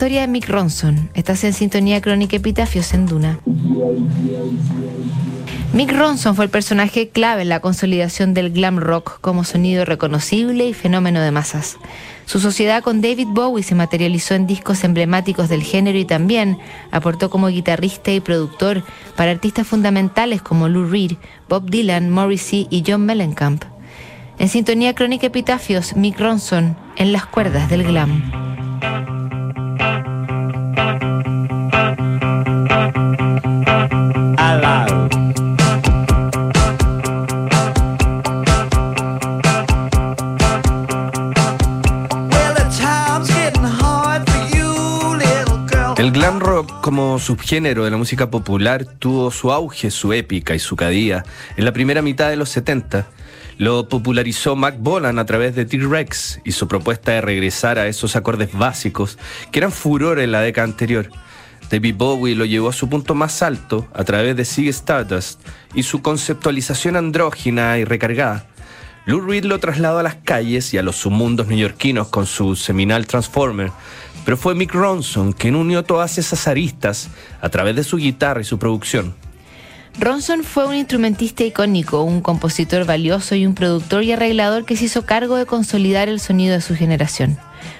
historia de Mick Ronson. Estás en sintonía crónica Epitafios en Duna. Mick Ronson fue el personaje clave en la consolidación del glam rock como sonido reconocible y fenómeno de masas. Su sociedad con David Bowie se materializó en discos emblemáticos del género y también aportó como guitarrista y productor para artistas fundamentales como Lou Reed, Bob Dylan, Morrissey y John Mellencamp. En sintonía crónica Epitafios, Mick Ronson en las cuerdas del glam. El glam rock como subgénero de la música popular tuvo su auge, su épica y su cadía en la primera mitad de los 70. Lo popularizó Mac Bolan a través de T-Rex y su propuesta de regresar a esos acordes básicos que eran furor en la década anterior. David Bowie lo llevó a su punto más alto a través de Sig Stardust y su conceptualización andrógina y recargada. Lou Reed lo trasladó a las calles y a los submundos neoyorquinos con su seminal Transformer, pero fue Mick Ronson quien unió todas esas aristas a través de su guitarra y su producción. Ronson fue un instrumentista icónico, un compositor valioso y un productor y arreglador que se hizo cargo de consolidar el sonido de su generación.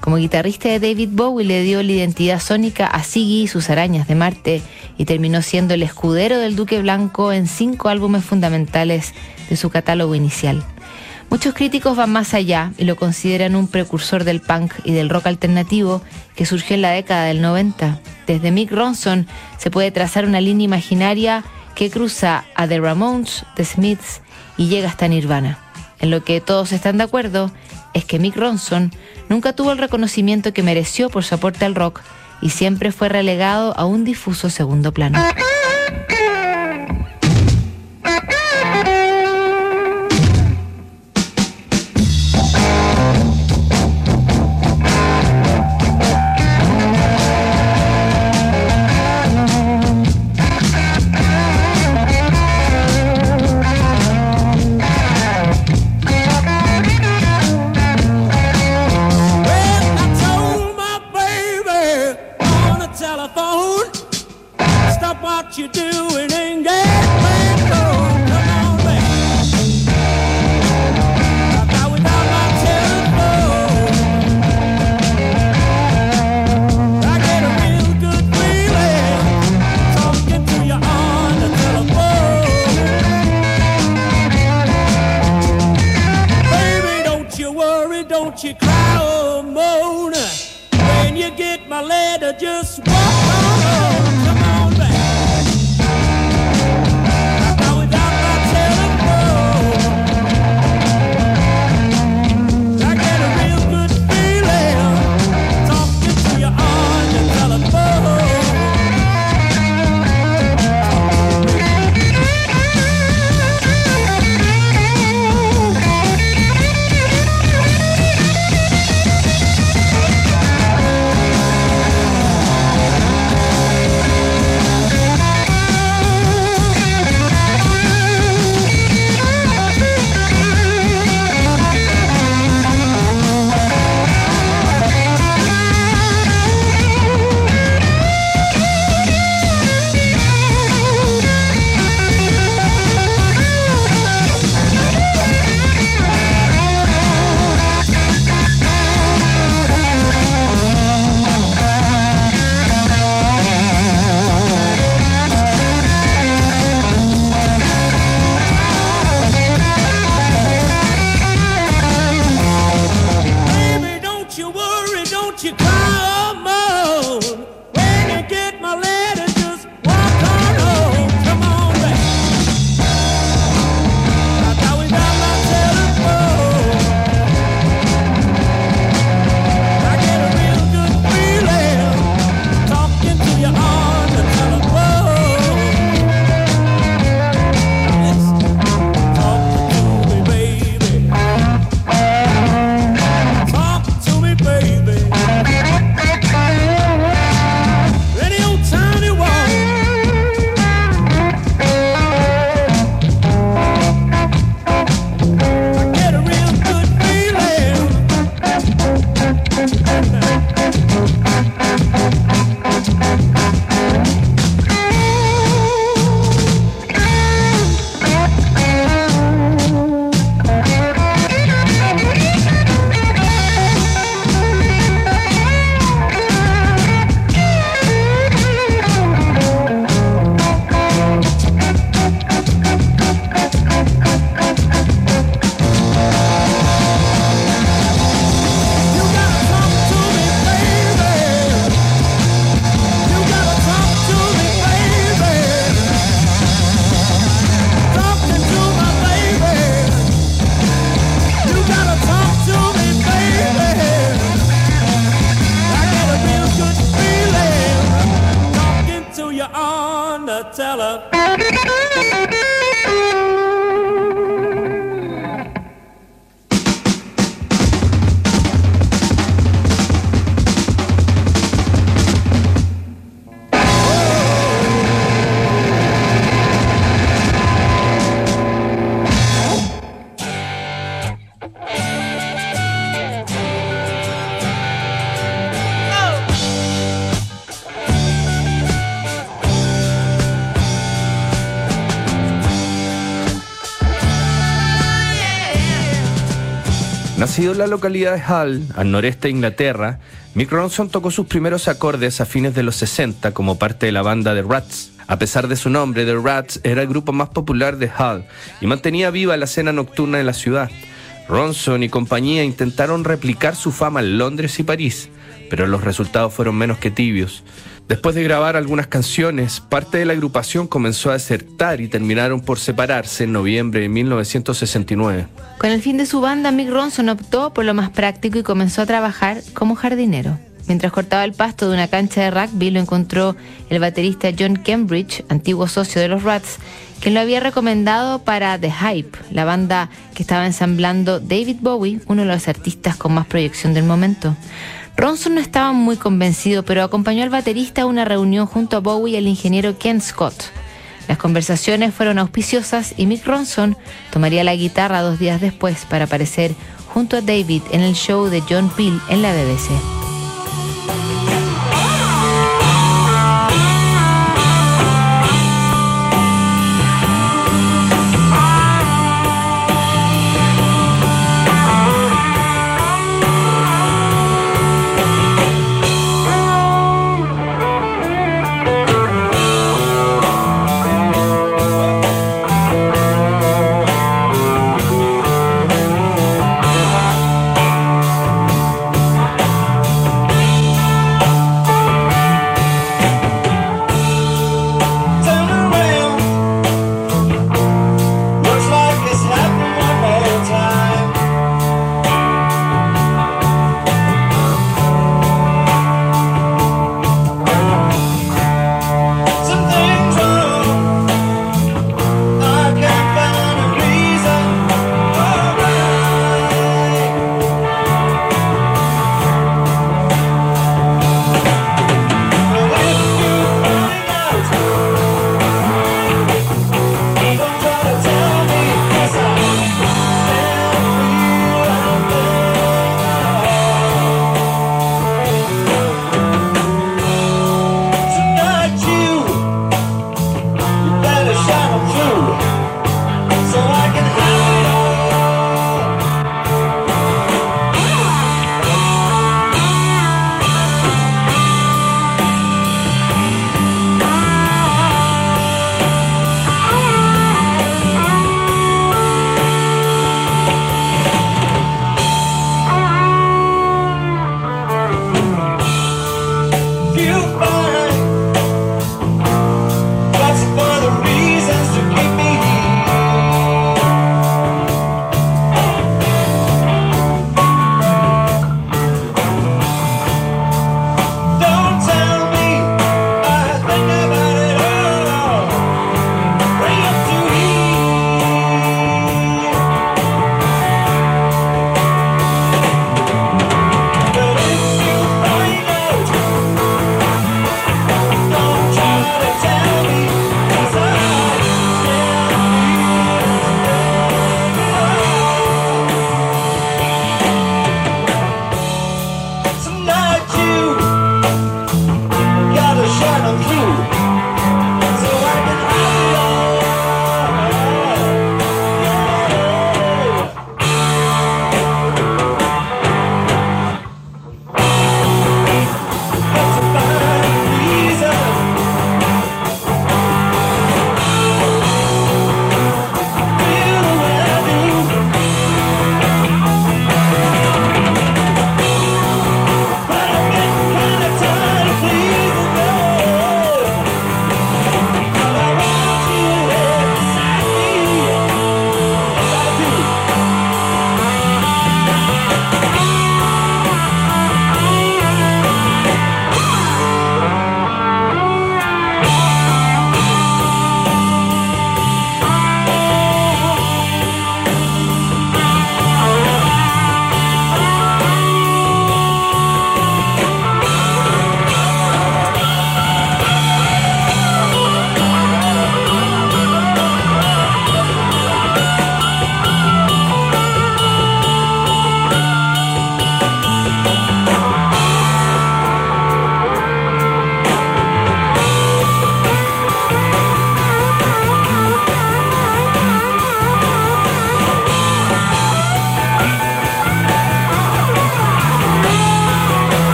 Como guitarrista de David Bowie le dio la identidad sónica a Siggy y sus arañas de Marte y terminó siendo el escudero del Duque Blanco en cinco álbumes fundamentales de su catálogo inicial. Muchos críticos van más allá y lo consideran un precursor del punk y del rock alternativo que surgió en la década del 90. Desde Mick Ronson se puede trazar una línea imaginaria que cruza a The Ramones, The Smiths y llega hasta Nirvana. En lo que todos están de acuerdo es que Mick Ronson nunca tuvo el reconocimiento que mereció por su aporte al rock y siempre fue relegado a un difuso segundo plano. don't you cry or moan. When you get my letter, just walk on. Nacido en la localidad de Hull, al noreste de Inglaterra, Mick Ronson tocó sus primeros acordes a fines de los 60 como parte de la banda The Rats. A pesar de su nombre, The Rats era el grupo más popular de Hull y mantenía viva la escena nocturna de la ciudad. Ronson y compañía intentaron replicar su fama en Londres y París, pero los resultados fueron menos que tibios. Después de grabar algunas canciones, parte de la agrupación comenzó a desertar y terminaron por separarse en noviembre de 1969. Con el fin de su banda, Mick Ronson optó por lo más práctico y comenzó a trabajar como jardinero. Mientras cortaba el pasto de una cancha de rugby, lo encontró el baterista John Cambridge, antiguo socio de los Rats, quien lo había recomendado para The Hype, la banda que estaba ensamblando David Bowie, uno de los artistas con más proyección del momento. Ronson no estaba muy convencido, pero acompañó al baterista a una reunión junto a Bowie y al ingeniero Ken Scott. Las conversaciones fueron auspiciosas y Mick Ronson tomaría la guitarra dos días después para aparecer junto a David en el show de John Peel en la BBC.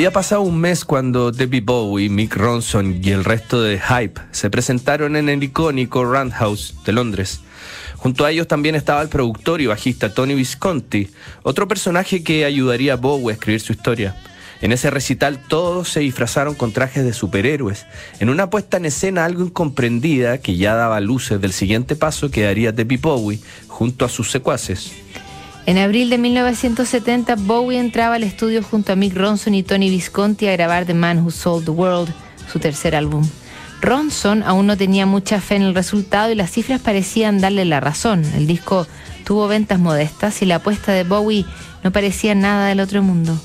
Había pasado un mes cuando Debbie Bowie, Mick Ronson y el resto de Hype se presentaron en el icónico Roundhouse de Londres. Junto a ellos también estaba el productor y bajista Tony Visconti, otro personaje que ayudaría a Bowie a escribir su historia. En ese recital todos se disfrazaron con trajes de superhéroes, en una puesta en escena algo incomprendida que ya daba luces del siguiente paso que daría Debbie Bowie junto a sus secuaces. En abril de 1970, Bowie entraba al estudio junto a Mick Ronson y Tony Visconti a grabar The Man Who Sold the World, su tercer álbum. Ronson aún no tenía mucha fe en el resultado y las cifras parecían darle la razón. El disco tuvo ventas modestas y la apuesta de Bowie no parecía nada del otro mundo.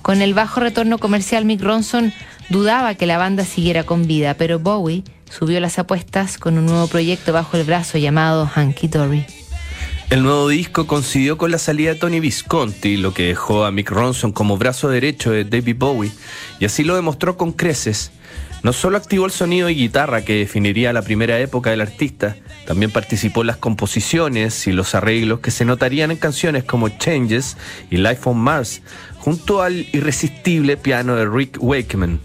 Con el bajo retorno comercial, Mick Ronson dudaba que la banda siguiera con vida, pero Bowie subió las apuestas con un nuevo proyecto bajo el brazo llamado Hanky Dory. El nuevo disco coincidió con la salida de Tony Visconti, lo que dejó a Mick Ronson como brazo derecho de David Bowie, y así lo demostró con creces. No solo activó el sonido y guitarra que definiría la primera época del artista, también participó en las composiciones y los arreglos que se notarían en canciones como Changes y Life on Mars, junto al irresistible piano de Rick Wakeman.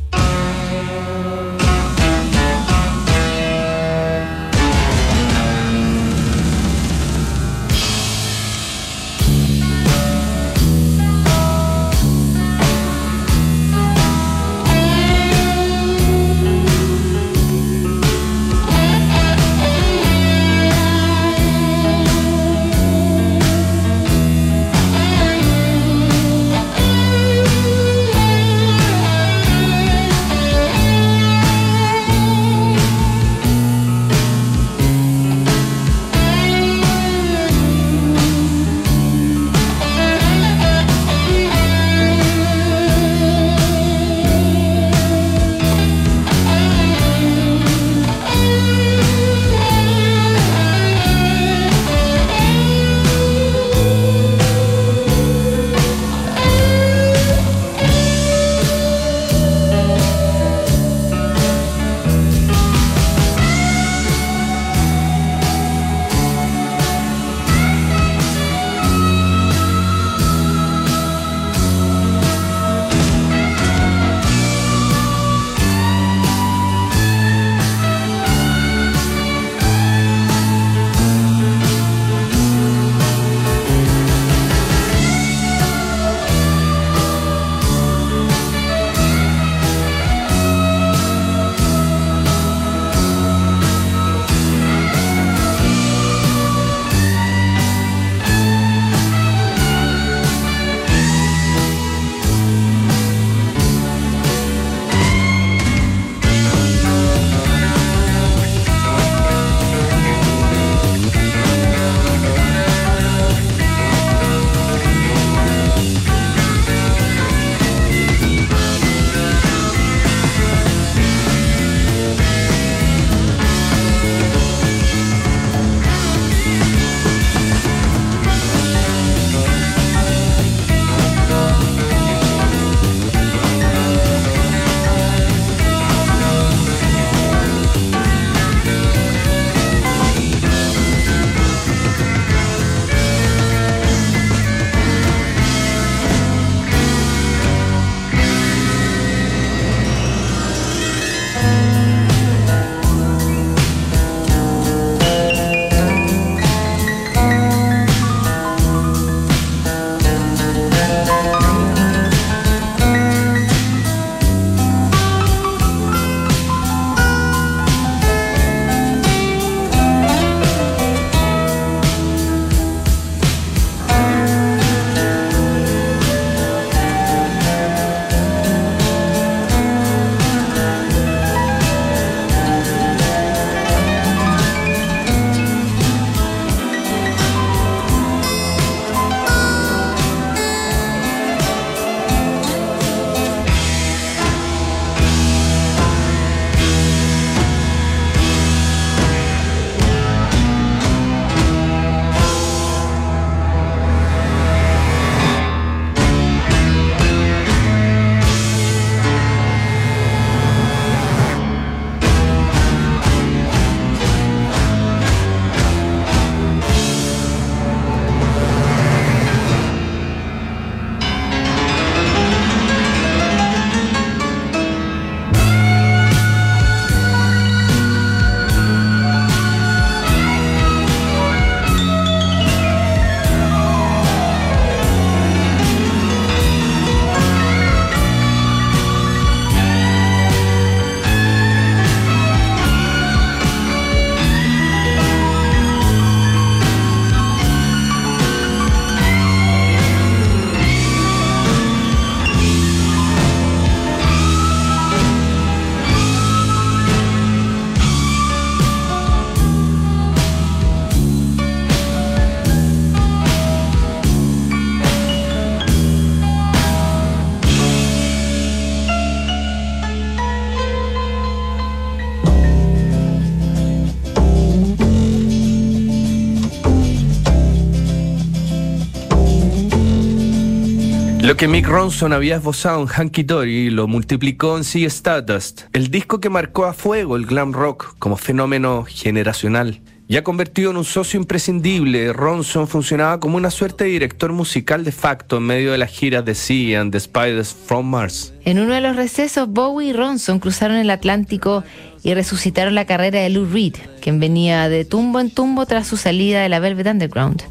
Que Mick Ronson había esbozado en Hanky Dory lo multiplicó en Sea Stardust, el disco que marcó a fuego el glam rock como fenómeno generacional. Ya convertido en un socio imprescindible, Ronson funcionaba como una suerte de director musical de facto en medio de las giras de Sea and the Spiders from Mars. En uno de los recesos, Bowie y Ronson cruzaron el Atlántico y resucitaron la carrera de Lou Reed, quien venía de tumbo en tumbo tras su salida de la Velvet Underground.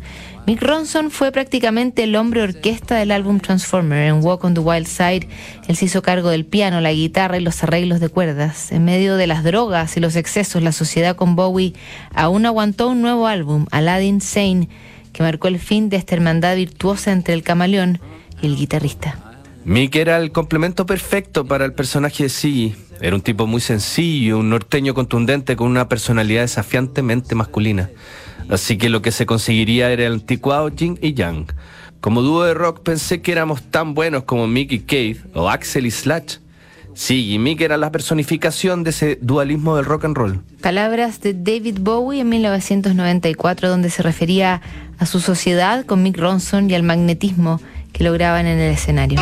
Mick Ronson fue prácticamente el hombre orquesta del álbum Transformer. En Walk on the Wild Side, él se hizo cargo del piano, la guitarra y los arreglos de cuerdas. En medio de las drogas y los excesos, la sociedad con Bowie aún aguantó un nuevo álbum, Aladdin Sane, que marcó el fin de esta hermandad virtuosa entre el camaleón y el guitarrista. Mick era el complemento perfecto para el personaje de Siggy. Era un tipo muy sencillo, un norteño contundente con una personalidad desafiantemente masculina. Así que lo que se conseguiría era el anticuado Jin y Yang. Como dúo de rock pensé que éramos tan buenos como Mick y Keith o Axel y Slash. Sí, y Mick era la personificación de ese dualismo del rock and roll. Palabras de David Bowie en 1994, donde se refería a su sociedad con Mick Ronson y al magnetismo lograban en el escenario.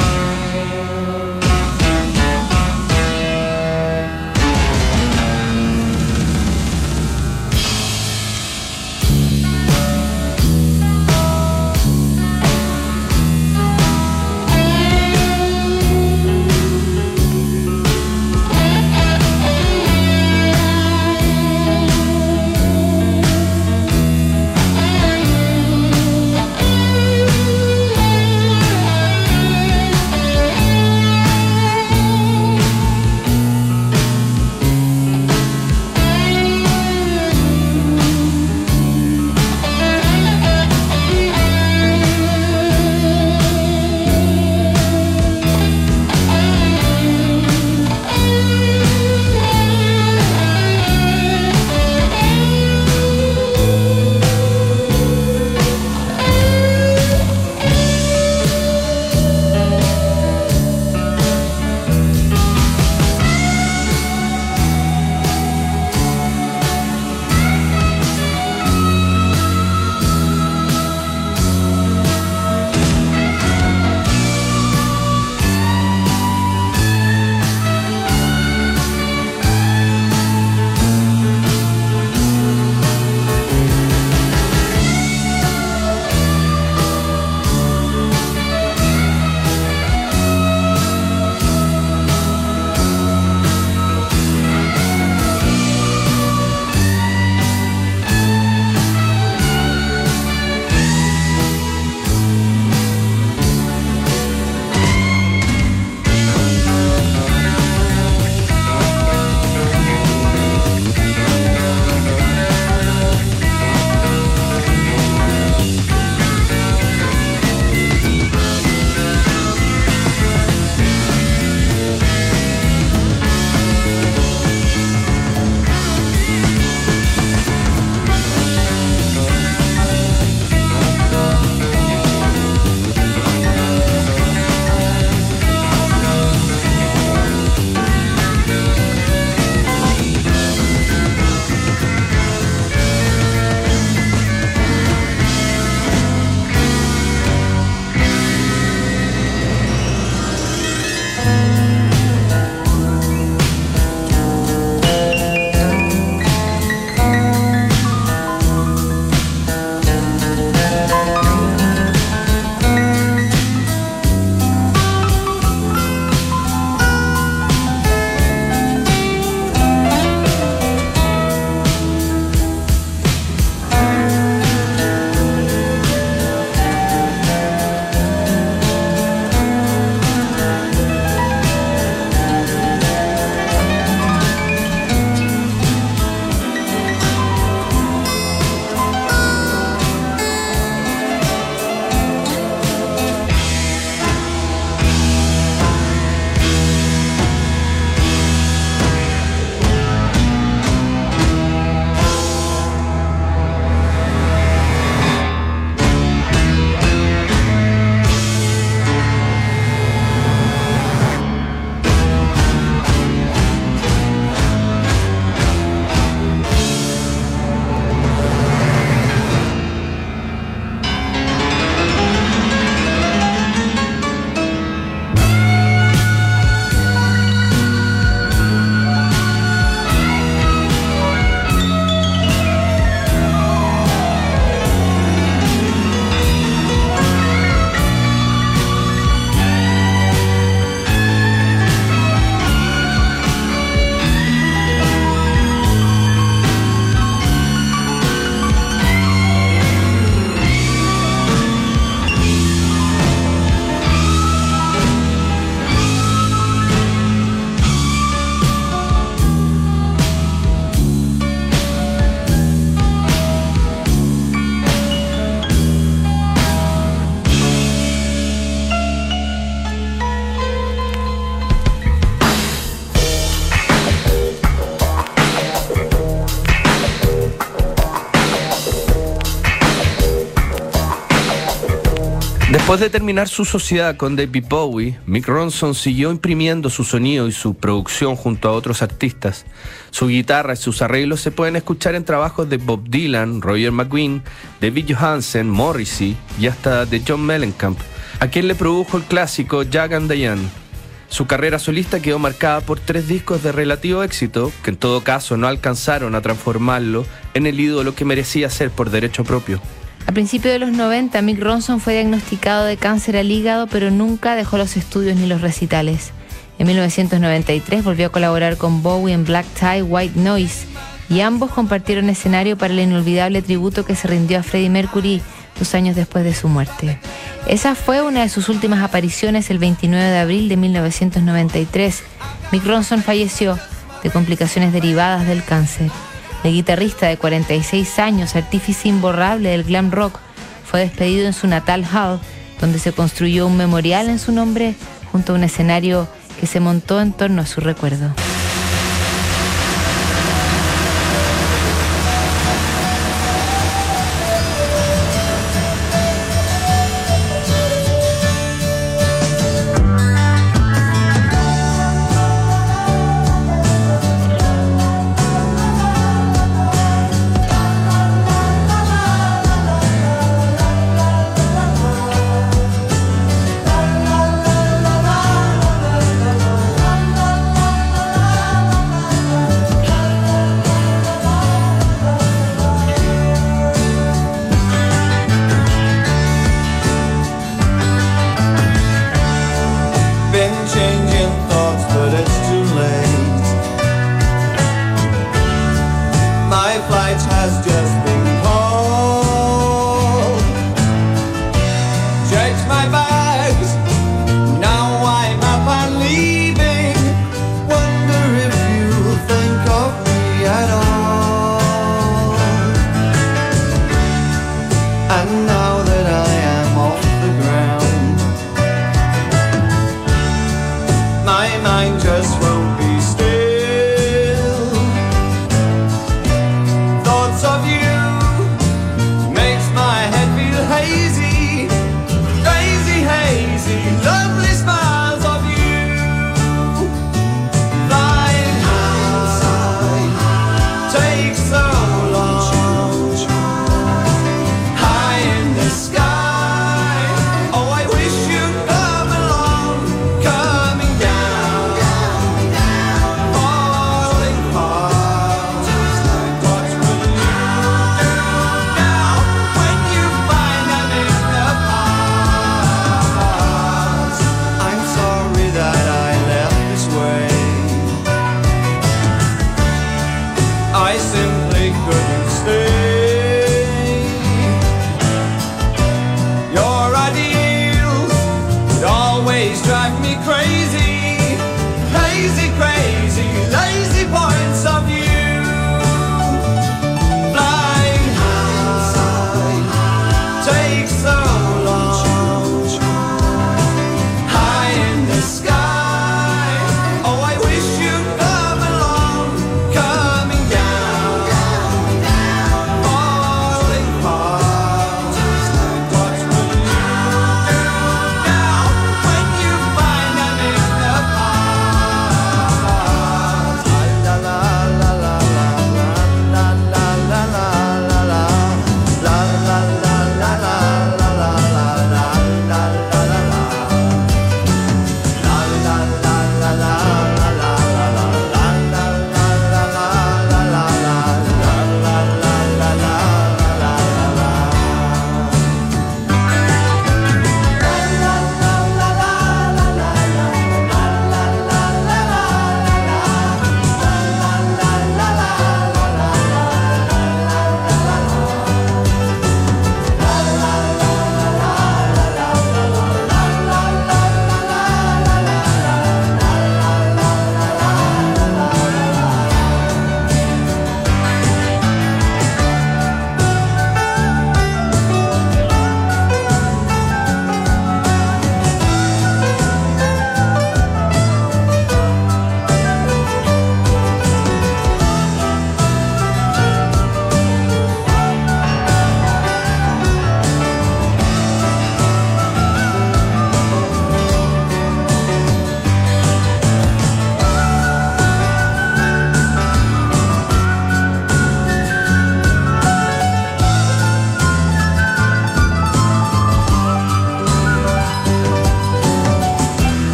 Después de terminar su sociedad con David Bowie, Mick Ronson siguió imprimiendo su sonido y su producción junto a otros artistas. Su guitarra y sus arreglos se pueden escuchar en trabajos de Bob Dylan, Roger McGuinn, David Johansen, Morrissey y hasta de John Mellencamp, a quien le produjo el clásico Jack and Diane. Su carrera solista quedó marcada por tres discos de relativo éxito, que en todo caso no alcanzaron a transformarlo en el ídolo que merecía ser por derecho propio. A principios de los 90, Mick Ronson fue diagnosticado de cáncer al hígado, pero nunca dejó los estudios ni los recitales. En 1993 volvió a colaborar con Bowie en Black Tie, White Noise, y ambos compartieron escenario para el inolvidable tributo que se rindió a Freddie Mercury dos años después de su muerte. Esa fue una de sus últimas apariciones el 29 de abril de 1993. Mick Ronson falleció de complicaciones derivadas del cáncer. El guitarrista de 46 años, artífice imborrable del glam rock, fue despedido en su natal Hull, donde se construyó un memorial en su nombre junto a un escenario que se montó en torno a su recuerdo.